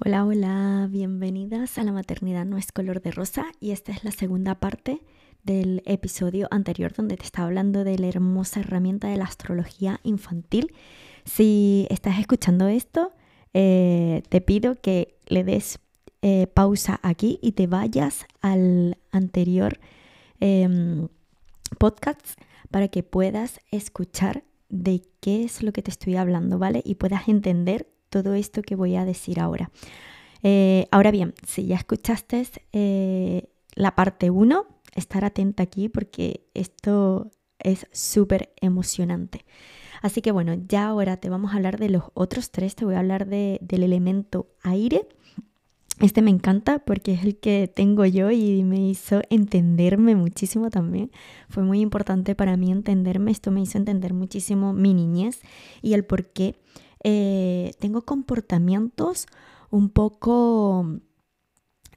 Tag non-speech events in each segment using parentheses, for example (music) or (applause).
Hola, hola, bienvenidas a La maternidad no es color de rosa y esta es la segunda parte del episodio anterior donde te estaba hablando de la hermosa herramienta de la astrología infantil. Si estás escuchando esto, eh, te pido que le des eh, pausa aquí y te vayas al anterior em, podcast para que puedas escuchar de qué es lo que te estoy hablando, ¿vale? Y puedas entender todo esto que voy a decir ahora. Eh, ahora bien, si ya escuchaste eh, la parte 1, estar atenta aquí porque esto es súper emocionante. Así que bueno, ya ahora te vamos a hablar de los otros tres, te voy a hablar del elemento aire. Este me encanta porque es el que tengo yo y me hizo entenderme muchísimo también. Fue muy importante para mí entenderme, esto me hizo entender muchísimo mi niñez y el por qué eh, tengo comportamientos un poco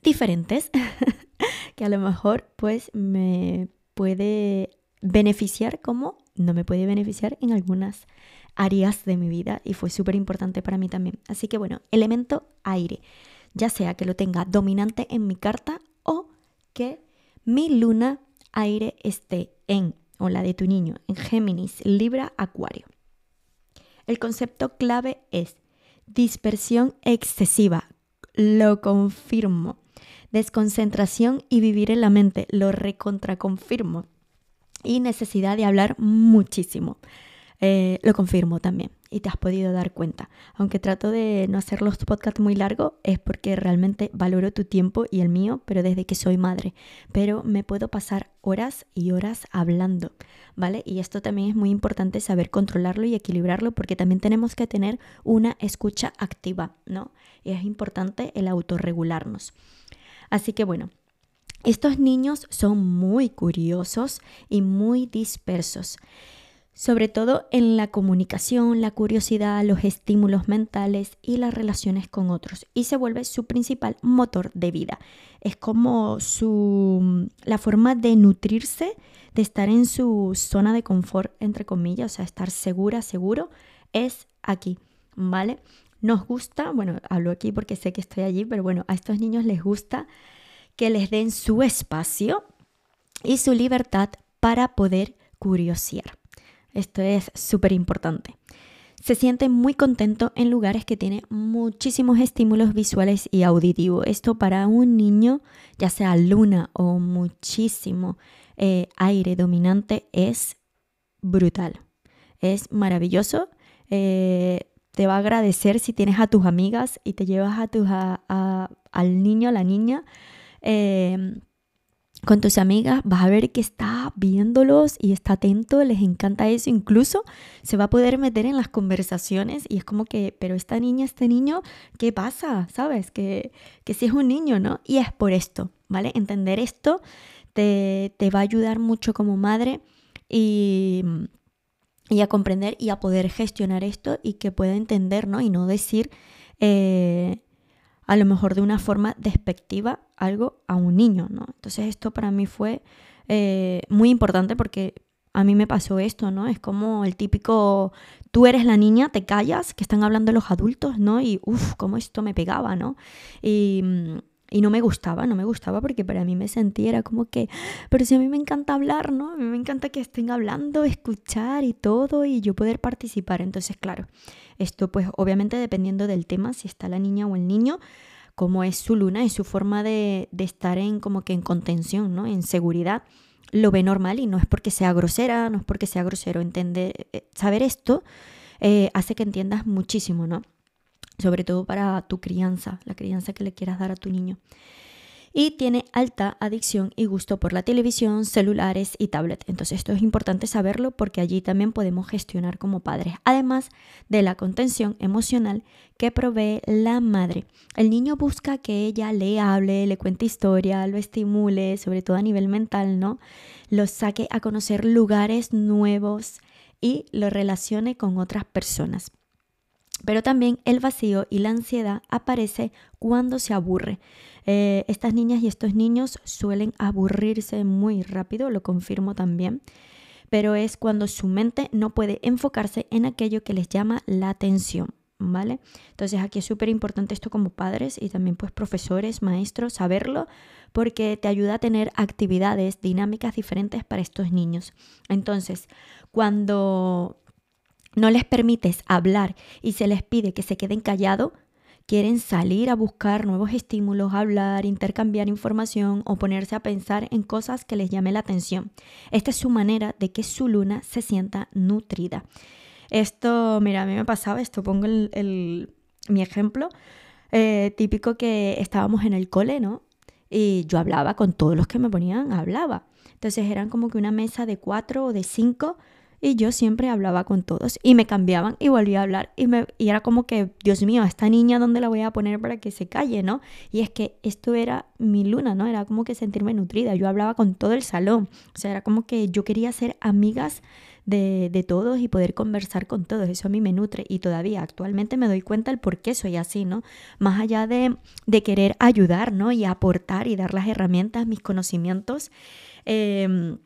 diferentes (laughs) que a lo mejor pues me puede beneficiar como no me puede beneficiar en algunas áreas de mi vida y fue súper importante para mí también. Así que bueno, elemento aire, ya sea que lo tenga dominante en mi carta o que mi luna aire esté en, o la de tu niño, en Géminis, Libra, Acuario. El concepto clave es dispersión excesiva. Lo confirmo. Desconcentración y vivir en la mente. Lo recontraconfirmo. Y necesidad de hablar muchísimo. Eh, lo confirmo también y te has podido dar cuenta. Aunque trato de no hacer los podcasts muy largos, es porque realmente valoro tu tiempo y el mío, pero desde que soy madre. Pero me puedo pasar horas y horas hablando, ¿vale? Y esto también es muy importante saber controlarlo y equilibrarlo porque también tenemos que tener una escucha activa, ¿no? Y es importante el autorregularnos. Así que bueno, estos niños son muy curiosos y muy dispersos sobre todo en la comunicación, la curiosidad, los estímulos mentales y las relaciones con otros, y se vuelve su principal motor de vida. Es como su la forma de nutrirse, de estar en su zona de confort entre comillas, o sea, estar segura, seguro es aquí, ¿vale? Nos gusta, bueno, hablo aquí porque sé que estoy allí, pero bueno, a estos niños les gusta que les den su espacio y su libertad para poder curiosear. Esto es súper importante. Se siente muy contento en lugares que tienen muchísimos estímulos visuales y auditivos. Esto para un niño, ya sea luna o muchísimo eh, aire dominante, es brutal. Es maravilloso. Eh, te va a agradecer si tienes a tus amigas y te llevas a, tus, al niño, a la niña. Eh, con tus amigas, vas a ver que está viéndolos y está atento, les encanta eso, incluso se va a poder meter en las conversaciones y es como que, pero esta niña, este niño, ¿qué pasa? ¿Sabes? Que, que sí es un niño, ¿no? Y es por esto, ¿vale? Entender esto te, va a ayudar mucho como madre y, y, a comprender y a poder gestionar esto y que pueda entender, ¿no? Y no decir... Eh, a lo mejor de una forma despectiva algo a un niño, ¿no? Entonces esto para mí fue eh, muy importante porque a mí me pasó esto, ¿no? Es como el típico, tú eres la niña, te callas, que están hablando los adultos, ¿no? Y uff, cómo esto me pegaba, ¿no? Y, y, no me gustaba, no me gustaba porque para mí me sentía, era como que, pero si a mí me encanta hablar, ¿no? A mí me encanta que estén hablando, escuchar y todo y yo poder participar. Entonces, claro, esto pues obviamente dependiendo del tema, si está la niña o el niño, como es su luna, es su forma de, estar en como que en contención, ¿no? En seguridad, lo ve normal y no es porque sea grosera, no es porque sea grosero. Entender, eh, saber esto eh, hace que entiendas muchísimo, ¿no? Sobre todo para tu crianza, la crianza que le quieras dar a tu niño y tiene alta adicción y gusto por la televisión, celulares y tablet. Entonces esto es importante saberlo porque allí también podemos gestionar como padres, además de la contención emocional que provee la madre. El niño busca que ella le hable, le cuente historia, lo estimule, sobre todo a nivel mental, ¿no? Lo saque a conocer lugares nuevos y lo relacione con otras personas. Pero también el vacío y la ansiedad aparece cuando se aburre. Eh, estas niñas y estos niños suelen aburrirse muy rápido, lo confirmo también, pero es cuando su mente no puede enfocarse en aquello que les llama la atención, ¿vale? Entonces aquí es súper importante esto como padres y también pues profesores, maestros, saberlo, porque te ayuda a tener actividades, dinámicas diferentes para estos niños. Entonces, cuando no les permites hablar y se les pide que se queden callados, quieren salir a buscar nuevos estímulos, hablar, intercambiar información o ponerse a pensar en cosas que les llame la atención. Esta es su manera de que su luna se sienta nutrida. Esto, mira, a mí me pasaba esto, pongo el, mi ejemplo eh, típico que estábamos en el cole, ¿no? Y yo hablaba con todos los que me ponían, hablaba. Entonces eran como que una mesa de cuatro o de cinco y yo siempre hablaba con todos y me cambiaban y volvía a hablar y, me, y era como que, Dios mío, esta niña, ¿dónde la voy a poner para que se calle, no? Y es que esto era mi luna, ¿no? Era como que sentirme nutrida, yo hablaba con todo el salón, o sea, era como que yo quería ser amigas de, de, todos y poder conversar con todos. Eso a mí me nutre y todavía actualmente me doy cuenta el por qué soy así, ¿no? Más allá de, de querer ayudar, ¿no? Y aportar y dar las herramientas, mis conocimientos. Eh,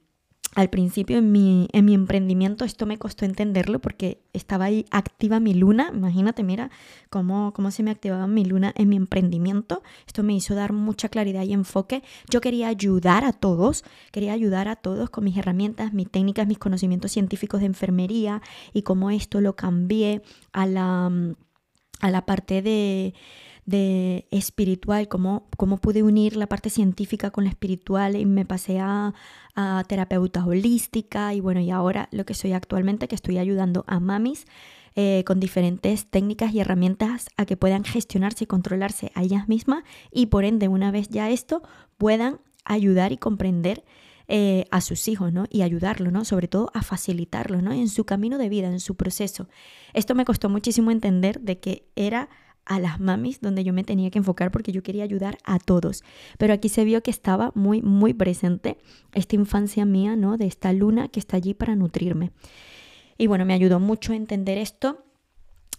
al principio en mi, en mi emprendimiento esto me costó entenderlo porque estaba ahí activa mi luna. Imagínate, mira cómo, cómo se me activaba mi luna en mi emprendimiento. Esto me hizo dar mucha claridad y enfoque. Yo quería ayudar a todos, quería ayudar a todos con mis herramientas, mis técnicas, mis conocimientos científicos de enfermería y cómo esto lo cambié a la, a la parte de de espiritual, cómo, cómo pude unir la parte científica con la espiritual y me pasé a, a terapeuta holística y bueno, y ahora lo que soy actualmente, que estoy ayudando a mamis eh, con diferentes técnicas y herramientas a que puedan gestionarse y controlarse a ellas mismas y por ende, una vez ya esto, puedan ayudar y comprender eh, a sus hijos, ¿no? Y ayudarlos, ¿no? Sobre todo a facilitarlos, ¿no? En su camino de vida, en su proceso. Esto me costó muchísimo entender de que era a las mamis donde yo me tenía que enfocar porque yo quería ayudar a todos. Pero aquí se vio que estaba muy, muy presente esta infancia mía, ¿no? De esta luna que está allí para nutrirme. Y bueno, me ayudó mucho a entender esto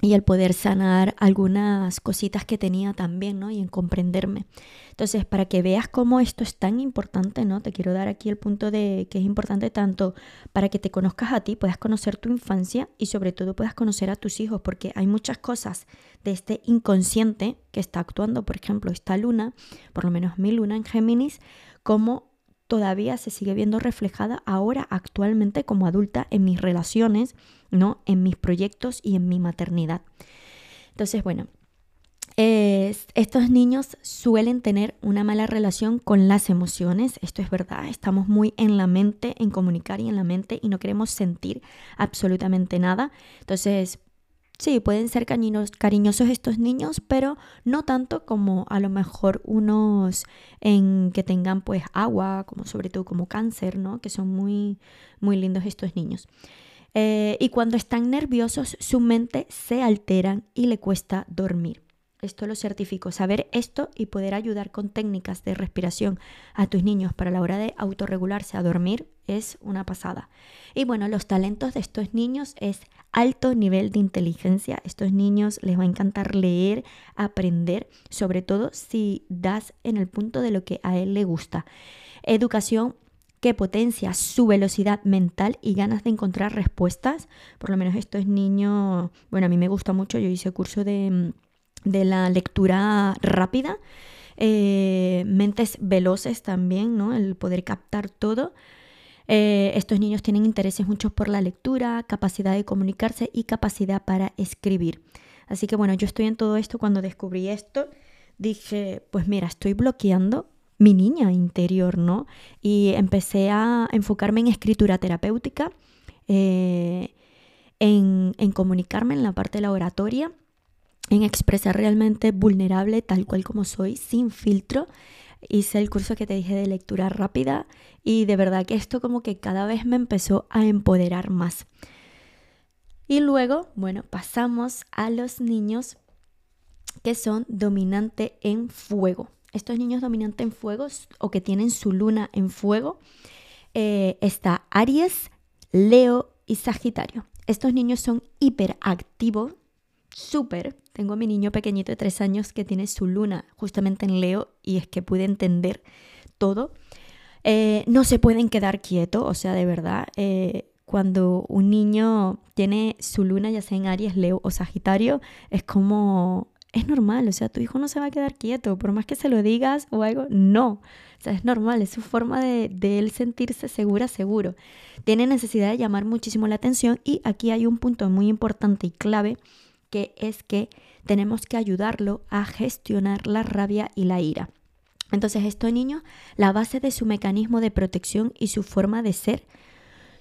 y el poder sanar algunas cositas que tenía también, ¿no? Y en comprenderme. Entonces, para que veas cómo esto es tan importante, ¿no? Te quiero dar aquí el punto de que es importante tanto para que te conozcas a ti, puedas conocer tu infancia y sobre todo puedas conocer a tus hijos, porque hay muchas cosas de este inconsciente que está actuando, por ejemplo, esta luna, por lo menos mi luna en Géminis, como todavía se sigue viendo reflejada ahora actualmente como adulta en mis relaciones, ¿no? En mis proyectos y en mi maternidad. Entonces, bueno, estos niños suelen tener una mala relación con las emociones, esto es verdad, estamos muy en la mente, en comunicar y en la mente y no queremos sentir absolutamente nada. Entonces, Sí, pueden ser cariñosos estos niños, pero no tanto como a lo mejor unos en que tengan pues agua, como sobre todo como cáncer, ¿no? Que son muy, muy lindos estos niños. Eh, y cuando están nerviosos, su mente se altera y le cuesta dormir. Esto lo certifico. Saber esto y poder ayudar con técnicas de respiración a tus niños para la hora de autorregularse a dormir es una pasada. Y bueno, los talentos de estos niños es alto nivel de inteligencia. Estos niños les va a encantar leer, aprender, sobre todo si das en el punto de lo que a él le gusta. Educación que potencia su velocidad mental y ganas de encontrar respuestas. Por lo menos estos niños, bueno, a mí me gusta mucho, yo hice curso de, de la lectura rápida. Eh, mentes veloces también, ¿no? El poder captar todo. Eh, estos niños tienen intereses muchos por la lectura, capacidad de comunicarse y capacidad para escribir. Así que bueno, yo estoy en todo esto. Cuando descubrí esto, dije, pues mira, estoy bloqueando mi niña interior, ¿no? Y empecé a enfocarme en escritura terapéutica, eh, en, en comunicarme en la parte de la oratoria, en expresar realmente vulnerable tal cual como soy, sin filtro hice el curso que te dije de lectura rápida y de verdad que esto como que cada vez me empezó a empoderar más. Y luego, bueno, pasamos a los niños que son dominante en fuego. Estos niños dominantes en fuego o que tienen su luna en fuego, eh, está Aries, Leo y Sagitario. Estos niños son hiperactivos, súper. Tengo a mi niño pequeñito de tres años que tiene su luna justamente en Leo y es que pude entender todo. Eh, no se pueden quedar quietos, o sea, de verdad, eh, cuando un niño tiene su luna, ya sea en Aries, Leo o Sagitario, es como, es normal, o sea, tu hijo no se va a quedar quieto, por más que se lo digas o algo, no. O sea, es normal, es su forma de, de él sentirse segura, seguro. Tiene necesidad de llamar muchísimo la atención y aquí hay un punto muy importante y clave, que es que tenemos que ayudarlo a gestionar la rabia y la ira. Entonces, estos niños, la base de su mecanismo de protección y su forma de ser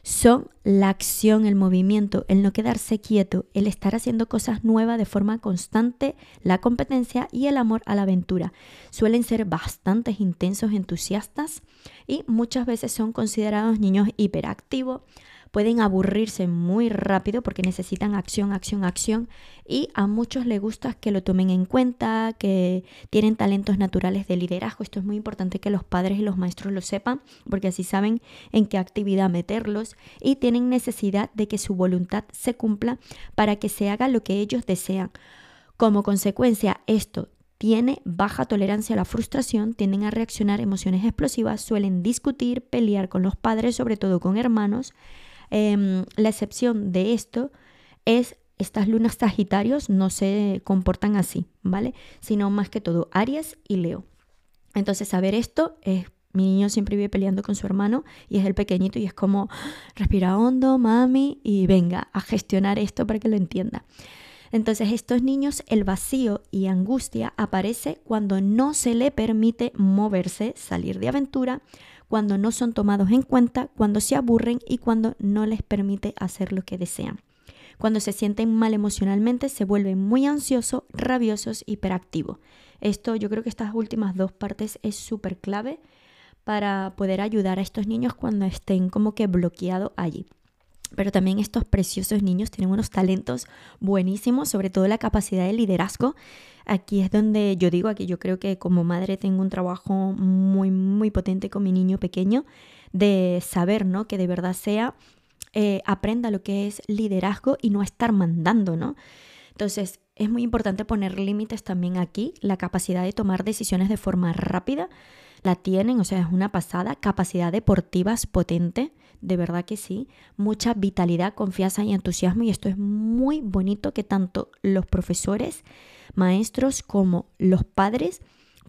son la acción, el movimiento, el no quedarse quieto, el estar haciendo cosas nuevas de forma constante, la competencia y el amor a la aventura. Suelen ser bastante intensos, entusiastas y muchas veces son considerados niños hiperactivos, pueden aburrirse muy rápido porque necesitan acción, acción, acción y a muchos les gusta que lo tomen en cuenta, que tienen talentos naturales de liderazgo. Esto es muy importante que los padres y los maestros lo sepan porque así saben en qué actividad meterlos y tienen necesidad de que su voluntad se cumpla para que se haga lo que ellos desean. Como consecuencia, esto tiene baja tolerancia a la frustración, tienden a reaccionar emociones explosivas, suelen discutir, pelear con los padres, sobre todo con hermanos, Em, la excepción de esto es estas lunas Sagitarios no se comportan así, ¿vale? Sino más que todo Aries y Leo. Entonces, saber esto es mi niño siempre vive peleando con su hermano y es el pequeñito y es como respira hondo, mami, y venga a gestionar esto para que lo entienda. Entonces, estos niños, el vacío y angustia aparece cuando no se le permite moverse, salir de aventura, cuando no son tomados en cuenta, cuando se aburren y cuando no les permite hacer lo que desean. Cuando se sienten mal emocionalmente, se vuelven muy ansiosos, rabiosos, hiperactivos. Esto, yo creo que estas últimas dos partes es súper clave para poder ayudar a estos niños cuando estén como que bloqueados allí. Pero también estos preciosos niños tienen unos talentos buenísimos, sobre todo la capacidad de liderazgo Aquí es donde yo digo, aquí yo creo que como madre tengo un trabajo muy, muy potente con mi niño pequeño de saber, ¿no? Que de verdad sea, eh, aprenda lo que es liderazgo y no estar mandando, ¿no? Entonces, es muy importante poner límites también aquí, la capacidad de tomar decisiones de forma rápida, la tienen, o sea, es una pasada, capacidad deportiva potente, de verdad que sí, mucha vitalidad, confianza y entusiasmo y esto es muy bonito que tanto los profesores maestros como los padres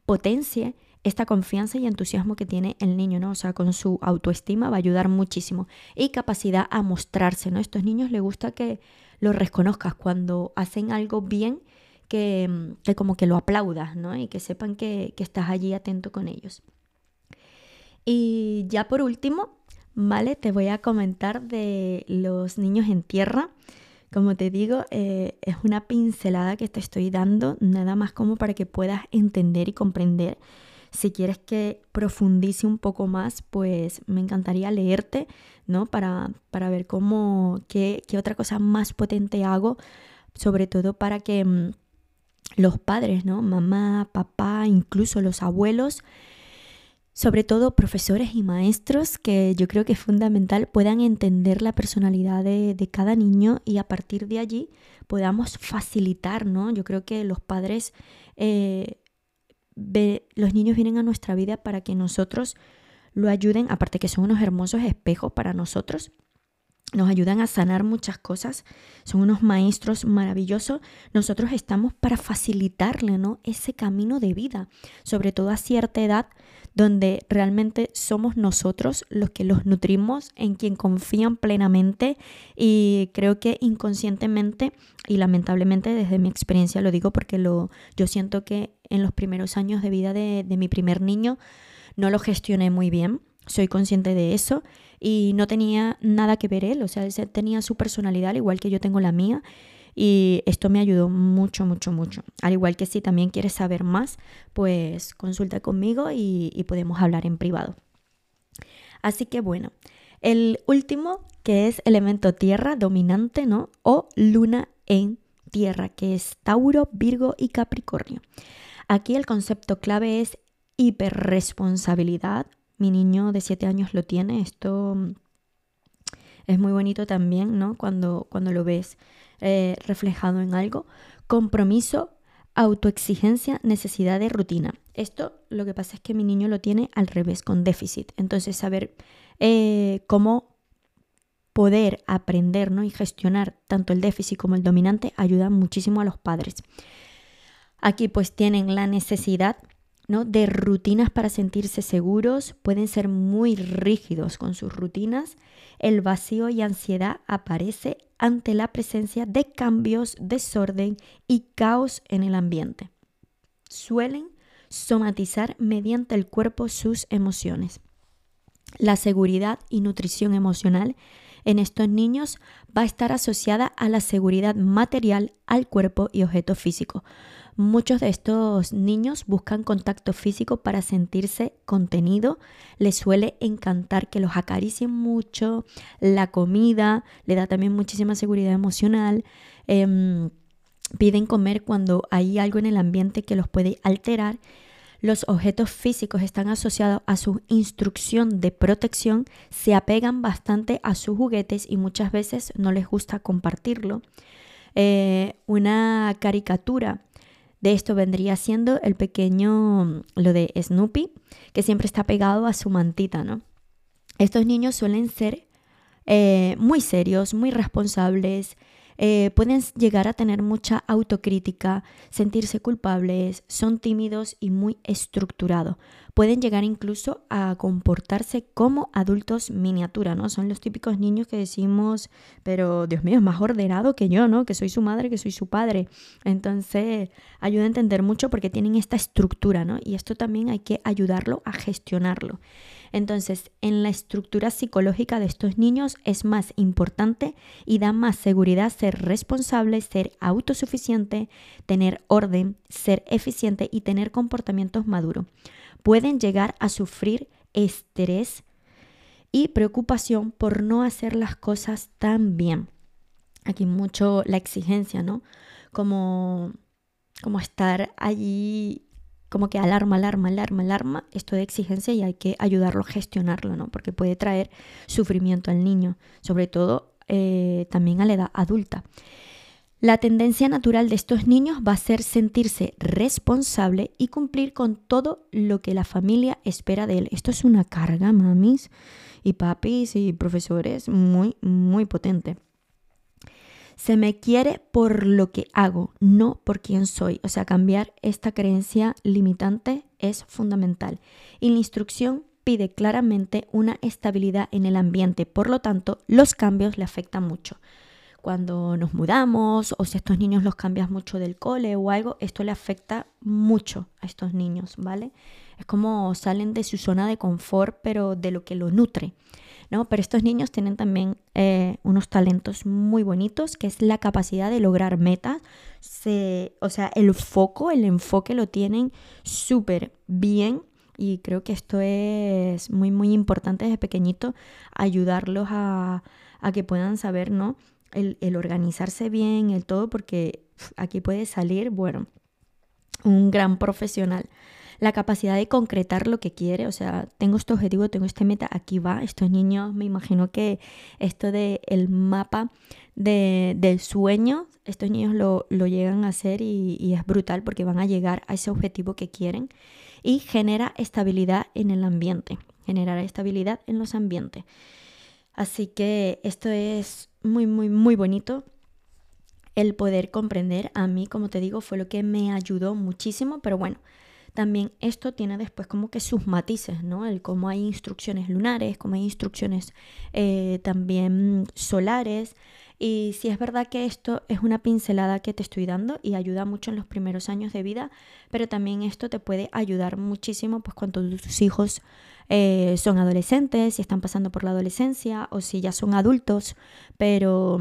potencie esta confianza y entusiasmo que tiene el niño, ¿no? O sea, con su autoestima va a ayudar muchísimo. Y capacidad a mostrarse, ¿no? A estos niños les gusta que los reconozcas cuando hacen algo bien, que, como que lo aplaudas, ¿no? Y que sepan que, que estás allí atento con ellos. Y ya por último, ¿vale? Te voy a comentar de los niños en tierra. Como te digo, eh, es una pincelada que te estoy dando, nada más como para que puedas entender y comprender. Si quieres que profundice un poco más, pues me encantaría leerte, ¿no? Para, para ver cómo, qué, qué, otra cosa más potente hago, sobre todo para que mm, los padres, ¿no? Mamá, papá, incluso los abuelos, sobre todo profesores y maestros, que yo creo que es fundamental puedan entender la personalidad de, cada niño y a partir de allí podamos facilitar, ¿no? Yo creo que los padres, eh, los niños vienen a nuestra vida para que nosotros lo ayuden, aparte que son unos hermosos espejos para nosotros, nos ayudan a sanar muchas cosas, son unos maestros maravillosos. Nosotros estamos para facilitarle ¿no? ese camino de vida, sobre todo a cierta edad donde realmente somos nosotros los que los nutrimos, en quien confían plenamente y creo que inconscientemente y lamentablemente desde mi experiencia lo digo porque lo, yo siento que en los primeros años de vida de, de mi primer niño no lo gestioné muy bien, soy consciente de eso y no tenía nada que ver él, o sea, tenía su personalidad al igual que yo tengo la mía y esto me ayudó mucho, mucho, mucho. Al igual que si también quieres saber más, pues consulta conmigo y, podemos hablar en privado. Así que bueno, el último que es elemento tierra dominante, ¿no? O luna en tierra, que es Tauro, Virgo y Capricornio. Aquí el concepto clave es hiperresponsabilidad. Mi niño de 7 años lo tiene. Esto es muy bonito también, ¿no? Cuando, cuando lo ves eh, reflejado en algo. Compromiso, autoexigencia, necesidad de rutina. Esto lo que pasa es que mi niño lo tiene al revés, con déficit. Entonces, saber eh, cómo poder aprender ¿no? y gestionar tanto el déficit como el dominante ayuda muchísimo a los padres. Aquí pues tienen la necesidad ¿no? de rutinas para sentirse seguros, pueden ser muy rígidos con sus rutinas. El vacío y ansiedad aparece ante la presencia de cambios, desorden y caos en el ambiente. Suelen somatizar mediante el cuerpo sus emociones. La seguridad y nutrición emocional en estos niños va a estar asociada a la seguridad material al cuerpo y objeto físico. Muchos de estos niños buscan contacto físico para sentirse contenido. Les suele encantar que los acaricien mucho. La comida le da también muchísima seguridad emocional. Em, piden comer cuando hay algo en el ambiente que los puede alterar. Los objetos físicos están asociados a su instrucción de protección, se apegan bastante a sus juguetes y muchas veces no les gusta compartirlo. Eh, una caricatura de esto vendría siendo el pequeño, lo de Snoopy, que siempre está pegado a su mantita, ¿no? Estos niños suelen ser eh, muy serios, muy responsables, eh, pueden llegar a tener mucha autocrítica, sentirse culpables, son tímidos y muy estructurados. Pueden llegar incluso a comportarse como adultos miniatura, ¿no? Son los típicos niños que decimos, pero Dios mío, es más ordenado que yo, ¿no? Que soy su madre, que soy su padre. Entonces, ayuda a entender mucho porque tienen esta estructura, ¿no? Y esto también hay que ayudarlo a gestionarlo. Entonces, en la estructura psicológica de estos niños es más importante y da más seguridad ser responsable, ser autosuficiente, tener orden, ser eficiente y tener comportamientos maduros. Pueden llegar a sufrir estrés y preocupación por no hacer las cosas tan bien. Aquí mucho la exigencia, ¿no? Como, como estar allí como que alarma, alarma, alarma, alarma, esto de exigencia y hay que ayudarlo a gestionarlo, ¿no? Porque puede traer sufrimiento al niño, sobre todo eh, también a la edad adulta. La tendencia natural de estos niños va a ser sentirse responsable y cumplir con todo lo que la familia espera de él. Esto es una carga, mamis y papis y profesores, muy, muy potente. Se me quiere por lo que hago, no por quién soy. O sea, cambiar esta creencia limitante es fundamental. Y la instrucción pide claramente una estabilidad en el ambiente, por lo tanto, los cambios le afectan mucho. Cuando nos mudamos o si estos niños los cambias mucho del cole o algo, esto le afecta mucho a estos niños, ¿vale? Es como salen de su zona de confort, pero de lo que lo nutre. ¿No? Pero estos niños tienen también eh, unos talentos muy bonitos, que es la capacidad de lograr metas. o sea, el foco, el enfoque lo tienen súper bien. Y creo que esto es muy, muy importante desde pequeñito, ayudarlos a, que puedan saber, ¿no? El, el organizarse bien, el todo, porque aquí puede salir, bueno, un gran profesional la capacidad de concretar lo que quiere, o sea, tengo este objetivo, tengo este meta, aquí va, estos niños, me imagino que esto del el mapa de, del sueño, estos niños lo, llegan a hacer y, y, es brutal porque van a llegar a ese objetivo que quieren y genera estabilidad en el ambiente, generar estabilidad en los ambientes. Así que esto es muy, muy, muy bonito el poder comprender a mí, como te digo, fue lo que me ayudó muchísimo, pero bueno, también esto tiene después como que sus matices, ¿no? El cómo hay instrucciones lunares, cómo hay instrucciones eh, también solares. Y si es verdad que esto es una pincelada que te estoy dando y ayuda mucho en los primeros años de vida, pero también esto te puede ayudar muchísimo pues cuando tus hijos eh, son adolescentes, si están pasando por la adolescencia o si ya son adultos, pero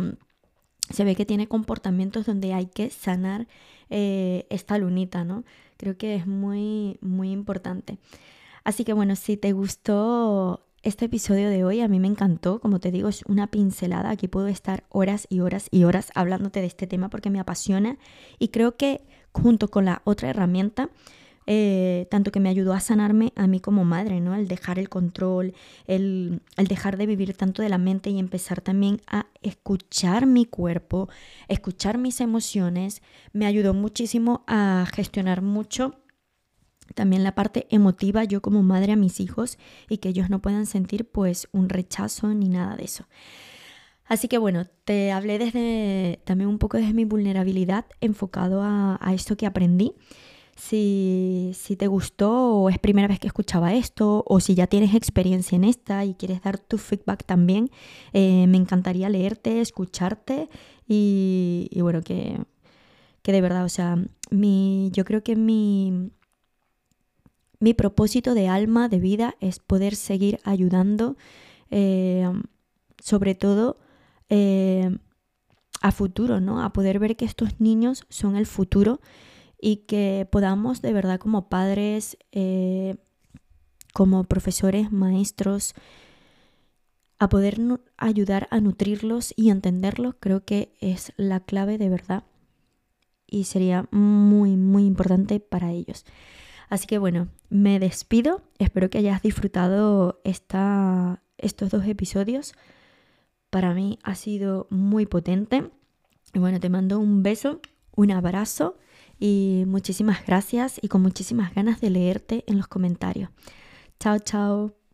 se ve que tiene comportamientos donde hay que sanar eh, esta lunita, ¿no? Creo que es muy, muy importante. Así que bueno, si te gustó este episodio de hoy, a mí me encantó, como te digo, es una pincelada, aquí puedo estar horas y horas y horas hablándote de este tema porque me apasiona y creo que junto con la otra herramienta, eh, tanto que me ayudó a sanarme a mí como madre, ¿no? El dejar el control, el, dejar de vivir tanto de la mente y empezar también a escuchar mi cuerpo, escuchar mis emociones, me ayudó muchísimo a gestionar mucho también la parte emotiva yo como madre a mis hijos y que ellos no puedan sentir pues un rechazo ni nada de eso. Así que bueno, te hablé desde también un poco desde mi vulnerabilidad enfocado a, esto que aprendí. Si, si, te gustó o es primera vez que escuchaba esto o si ya tienes experiencia en esta y quieres dar tu feedback también, eh, me encantaría leerte, escucharte y, bueno, que, que, de verdad, o sea, mi, yo creo que mi, mi propósito de alma, de vida, es poder seguir ayudando, eh, sobre todo eh, a futuro, ¿no? A poder ver que estos niños son el futuro y que podamos de verdad como padres, eh, como profesores, maestros, a poder ayudar a nutrirlos y entenderlos, creo que es la clave de verdad y sería muy, muy importante para ellos. Así que bueno, me despido, espero que hayas disfrutado esta, estos dos episodios para mí ha sido muy potente. Y bueno, te mando un beso, un abrazo y muchísimas gracias y con muchísimas ganas de leerte en los comentarios. Chao, chao.